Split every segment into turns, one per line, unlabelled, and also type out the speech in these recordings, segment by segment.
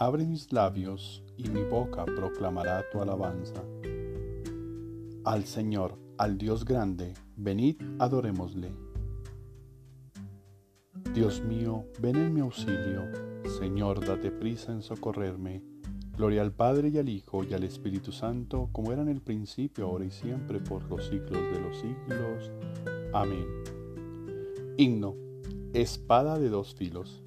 Abre mis labios y mi boca proclamará tu alabanza. Al Señor, al Dios grande, venid, adorémosle. Dios mío, ven en mi auxilio. Señor, date prisa en socorrerme. Gloria al Padre y al Hijo y al Espíritu Santo, como era en el principio, ahora y siempre, por los siglos de los siglos. Amén. Himno. Espada de dos filos.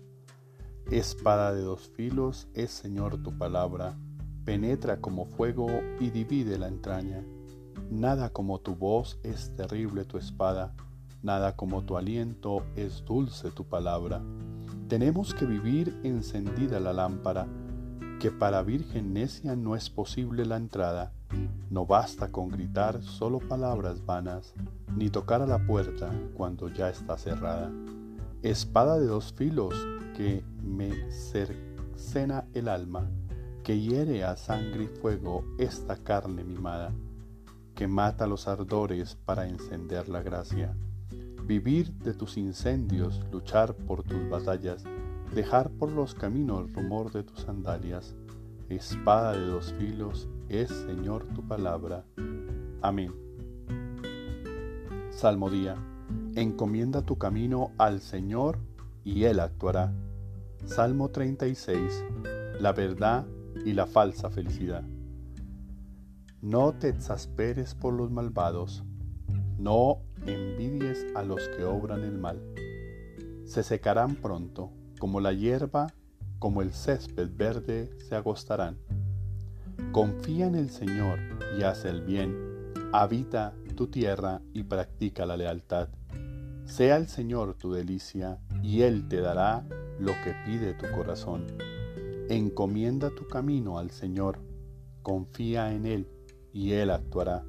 Espada de dos filos es, Señor, tu palabra. Penetra como fuego y divide la entraña. Nada como tu voz es terrible tu espada. Nada como tu aliento es dulce tu palabra. Tenemos que vivir encendida la lámpara que para virgen necia no es posible la entrada. No basta con gritar solo palabras vanas, ni tocar a la puerta cuando ya está cerrada. Espada de dos filos que me cercena el alma, que hiere a sangre y fuego esta carne mimada, que mata los ardores para encender la gracia. Vivir de tus incendios, luchar por tus batallas, dejar por los caminos rumor de tus sandalias. Espada de dos filos es, Señor, tu palabra. Amén. Salmo día. Encomienda tu camino al Señor y Él actuará. Salmo 36. La verdad y la falsa felicidad. No te exasperes por los malvados, no envidies a los que obran el mal. Se secarán pronto como la hierba, como el césped verde, se agostarán. Confía en el Señor y haz el bien, habita tu tierra y practica la lealtad. Sea el Señor tu delicia, y Él te dará lo que pide tu corazón. Encomienda tu camino al Señor, confía en Él, y Él actuará.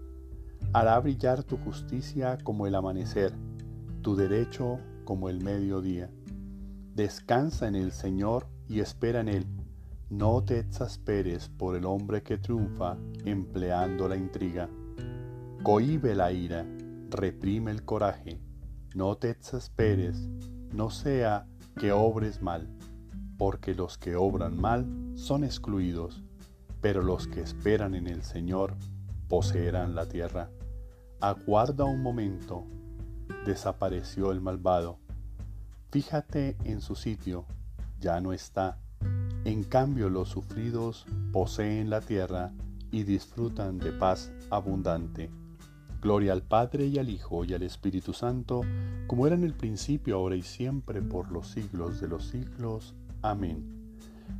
Hará brillar tu justicia como el amanecer, tu derecho como el mediodía. Descansa en el Señor y espera en Él. No te exasperes por el hombre que triunfa empleando la intriga. Cohibe la ira, reprime el coraje. No te exasperes, no sea que obres mal, porque los que obran mal son excluidos, pero los que esperan en el Señor poseerán la tierra. Aguarda un momento, desapareció el malvado Fíjate en su sitio, ya no está. En cambio los sufridos poseen la tierra y disfrutan de paz abundante. Gloria al Padre y al Hijo y al Espíritu Santo, como era en el principio, ahora y siempre, por los siglos de los siglos. Amén.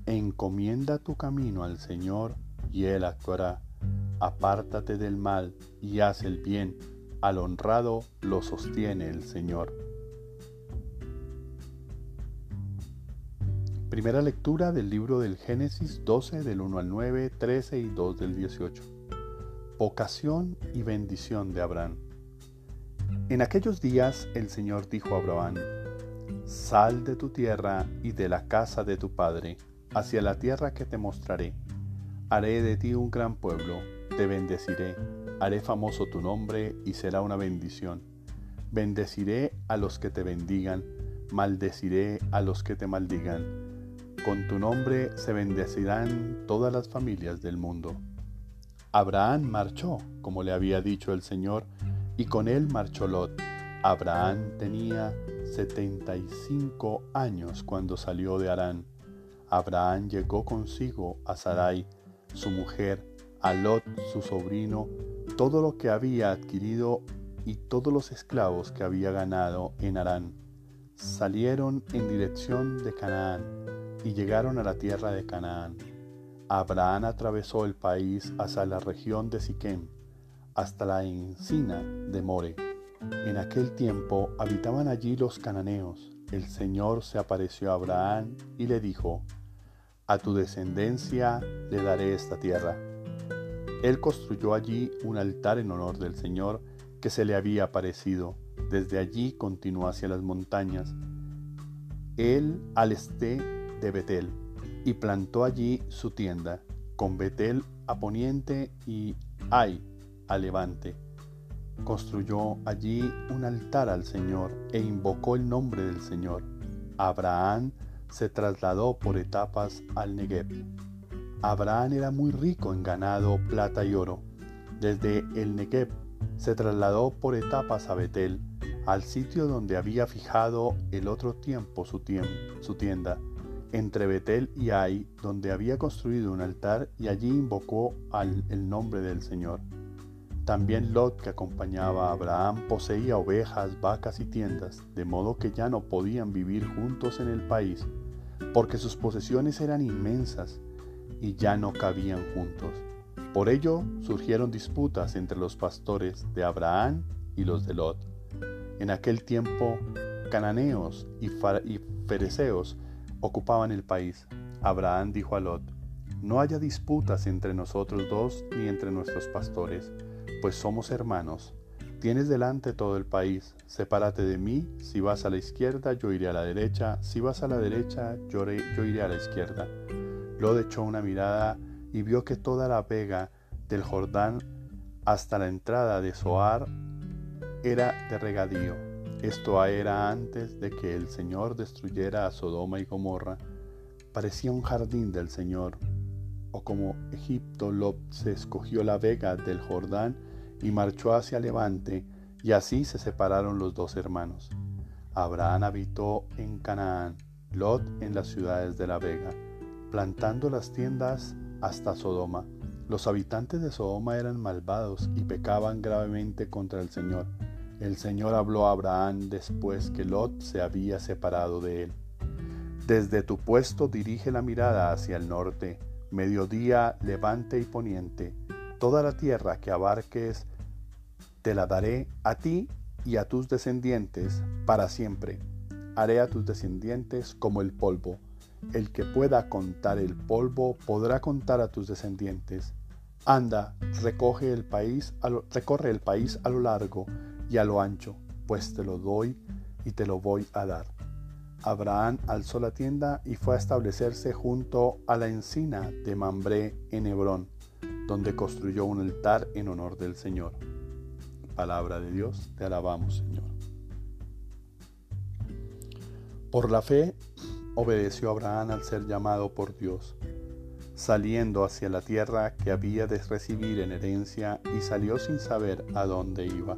Encomienda tu camino al Señor y Él actuará. Apártate del mal y haz el bien. Al honrado lo sostiene el Señor. Primera lectura del libro del Génesis 12 del 1 al 9, 13 y 2 del 18. Vocación y bendición de Abraham. En aquellos días el Señor dijo a Abraham, Sal de tu tierra y de la casa de tu padre, hacia la tierra que te mostraré. Haré de ti un gran pueblo, te bendeciré, haré famoso tu nombre y será una bendición. Bendeciré a los que te bendigan, maldeciré a los que te maldigan con tu nombre se bendecirán todas las familias del mundo. Abraham marchó, como le había dicho el Señor, y con él marchó Lot. Abraham tenía 75 años cuando salió de Harán. Abraham llegó consigo a Sarai, su mujer, a Lot, su sobrino, todo lo que había adquirido y todos los esclavos que había ganado en Harán. Salieron en dirección de Canaán y llegaron a la tierra de Canaán. Abraham atravesó el país hasta la región de Siquem, hasta la encina de More. En aquel tiempo habitaban allí los cananeos. El Señor se apareció a Abraham y le dijo, A tu descendencia le daré esta tierra. Él construyó allí un altar en honor del Señor que se le había aparecido. Desde allí continuó hacia las montañas. Él al este de Betel, y plantó allí su tienda, con Betel a poniente y Ai a levante. Construyó allí un altar al Señor e invocó el nombre del Señor. Abraham se trasladó por etapas al Negev. Abraham era muy rico en ganado, plata y oro. Desde el Negev se trasladó por etapas a Betel, al sitio donde había fijado el otro tiempo su, tienda, entre Betel y Ai, donde había construido un altar y allí invocó al, el nombre del Señor. También Lot, que acompañaba a Abraham, poseía ovejas, vacas y tiendas, de modo que ya no podían vivir juntos en el país, porque sus posesiones eran inmensas y ya no cabían juntos. Por ello surgieron disputas entre los pastores de Abraham y los de Lot. En aquel tiempo, cananeos y, ocupaban el país. Abraham dijo a Lot, no haya disputas entre nosotros dos ni entre nuestros pastores, pues somos hermanos. Tienes delante todo el país, sepárate de mí, si vas a la izquierda yo iré a la derecha, si vas a la derecha yo, iré a la izquierda. Lot echó una mirada y vio que toda la vega del Jordán hasta la entrada de Zoar era de regadío. Esto era antes de que el Señor destruyera a Sodoma y Gomorra. Parecía un jardín del Señor. O como Egipto, Lot se escogió la vega del Jordán y marchó hacia Levante, y así se separaron los dos hermanos. Abraham habitó en Canaán, Lot en las ciudades de la vega, plantando las tiendas hasta Sodoma. Los habitantes de Sodoma eran malvados y pecaban gravemente contra el Señor. El Señor habló a Abraham después que Lot se había separado de él. Desde tu puesto dirige la mirada hacia el norte, mediodía, levante y poniente. Toda la tierra que abarques te la daré a ti y a tus descendientes para siempre. Haré a tus descendientes como el polvo. El que pueda contar el polvo podrá contar a tus descendientes. Anda, recoge el país recorre el país a lo largo y a lo ancho, pues te lo doy y te lo voy a dar. Abraham alzó la tienda y fue a establecerse junto a la encina de Mambré en Hebrón, donde construyó un altar en honor del Señor. Palabra de Dios, te alabamos Señor. Por la fe obedeció Abraham al ser llamado por Dios, saliendo hacia la tierra que había de recibir en herencia y salió sin saber a dónde iba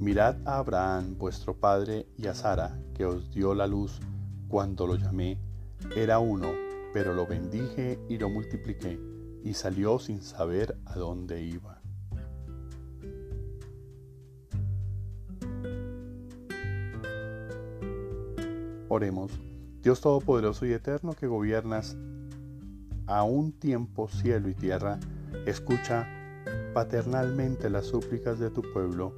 Mirad a Abraham vuestro padre y a Sara, que os dio la luz cuando lo llamé. Era uno, pero lo bendije y lo multipliqué, y salió sin saber a dónde iba. Oremos. Dios Todopoderoso y Eterno que gobiernas a un tiempo cielo y tierra, escucha paternalmente las súplicas de tu pueblo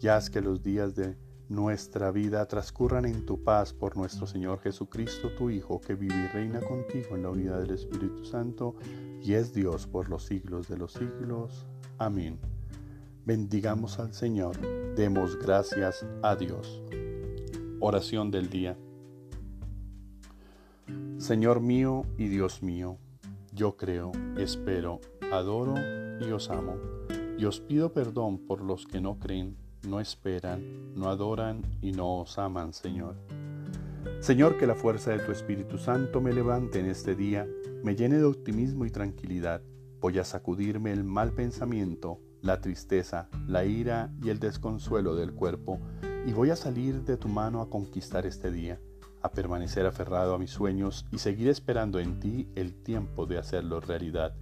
y haz que los días de nuestra vida transcurran en tu paz por nuestro Señor Jesucristo, tu Hijo, que vive y reina contigo en la unidad del Espíritu Santo y es Dios por los siglos de los siglos. Amén. Bendigamos al Señor, demos gracias a Dios. Oración del día. Señor mío y Dios mío, yo creo, espero, adoro y os amo, y os pido perdón por los que no creen no esperan, no adoran y no os aman, Señor. Señor, que la fuerza de tu Espíritu Santo me levante en este día, me llene de optimismo y tranquilidad. Voy a sacudirme el mal pensamiento, la tristeza, la ira y el desconsuelo del cuerpo, y voy a salir de tu mano a conquistar este día, a permanecer aferrado a mis sueños y seguir esperando en ti el tiempo de hacerlo realidad.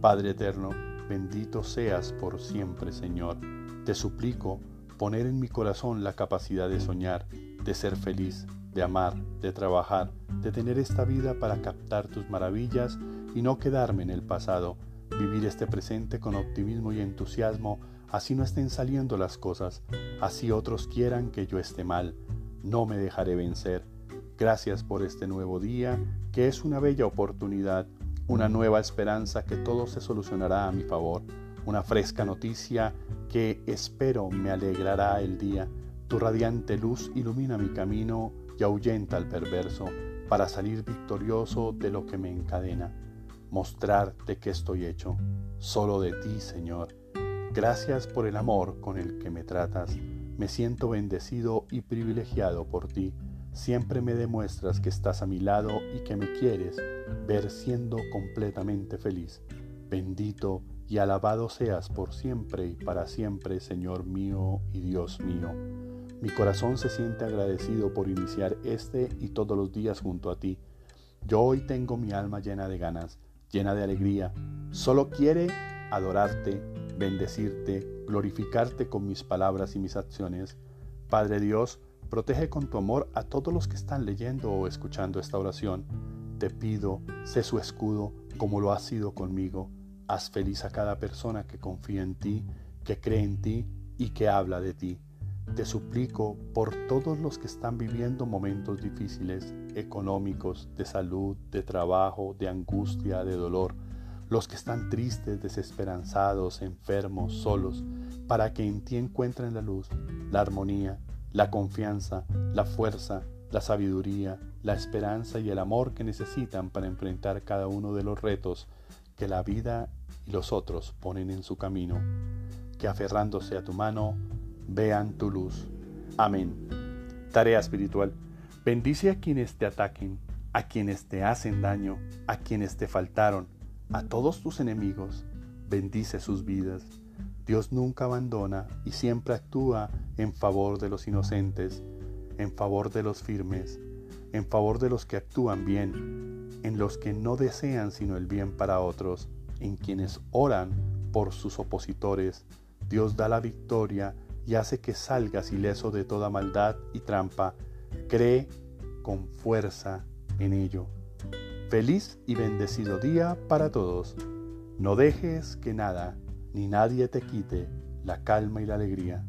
Padre eterno, bendito seas por siempre, Señor. Te suplico, poner en mi corazón la capacidad de soñar, de ser feliz, de amar, de trabajar, de tener esta vida para captar tus maravillas y no quedarme en el pasado, vivir este presente con optimismo y entusiasmo, así no estén saliendo las cosas, así otros quieran que yo esté mal, no me dejaré vencer. Gracias por este nuevo día, que es una bella oportunidad, una nueva esperanza que todo se solucionará a mi favor. Una fresca noticia que espero me alegrará el día. Tu radiante luz ilumina mi camino y ahuyenta al perverso para salir victorioso de lo que me encadena. Mostrarte que estoy hecho, solo de ti, Señor. Gracias por el amor con el que me tratas. Me siento bendecido y privilegiado por ti. siempre me demuestras que estás a mi lado y que me quieres ver siendo completamente feliz. Bendito y alabado seas por siempre y para siempre, Señor mío y Dios mío. Mi corazón se siente agradecido por iniciar este y todos los días junto a ti. Yo hoy tengo mi alma llena de ganas, llena de alegría. Solo quiere adorarte, bendecirte, glorificarte con mis palabras y mis acciones. Padre Dios, protege con tu amor a todos los que están leyendo o escuchando esta oración. Te pido, sé su escudo como lo has sido conmigo. Haz feliz a cada persona que confía en ti, que cree en ti y que habla de ti. Te suplico por todos los que están viviendo momentos difíciles, económicos, de salud, de trabajo, de angustia, de dolor, los que están tristes, desesperanzados, enfermos, solos, para que en ti encuentren la luz, la armonía, la confianza, la fuerza, la sabiduría, la esperanza y el amor que necesitan para enfrentar cada uno de los retos que la vida y los otros ponen en su camino. Que aferrándose a tu mano, vean tu luz. Amén. Tarea espiritual. Bendice a quienes te ataquen, a quienes te hacen daño, a quienes te faltaron, a todos tus enemigos. Bendice sus vidas. Dios nunca abandona y siempre actúa en favor de los inocentes, en favor de los firmes, en favor de los que actúan bien, en los que no desean sino el bien para otros, en quienes oran por sus opositores. Dios da la victoria y hace que salgas ileso de toda maldad y trampa. Cree con fuerza en ello. Feliz y bendecido día para todos. No dejes que nada ni nadie te quite la calma y la alegría.